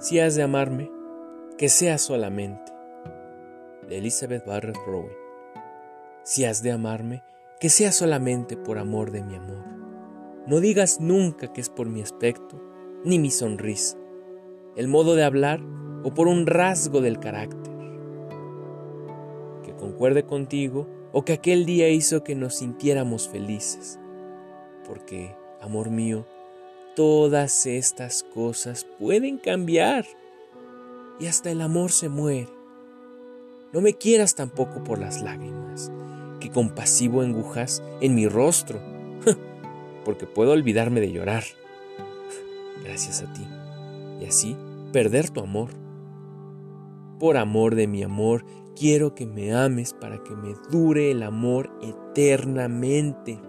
Si has de amarme, que sea solamente. De Elizabeth Barrett Rowan. Si has de amarme, que sea solamente por amor de mi amor. No digas nunca que es por mi aspecto, ni mi sonrisa, el modo de hablar o por un rasgo del carácter. Que concuerde contigo o que aquel día hizo que nos sintiéramos felices. Porque, amor mío, todas estas cosas pueden cambiar y hasta el amor se muere. No me quieras tampoco por las lágrimas que compasivo engujas en mi rostro, porque puedo olvidarme de llorar, gracias a ti, y así perder tu amor. Por amor de mi amor, quiero que me ames para que me dure el amor eternamente.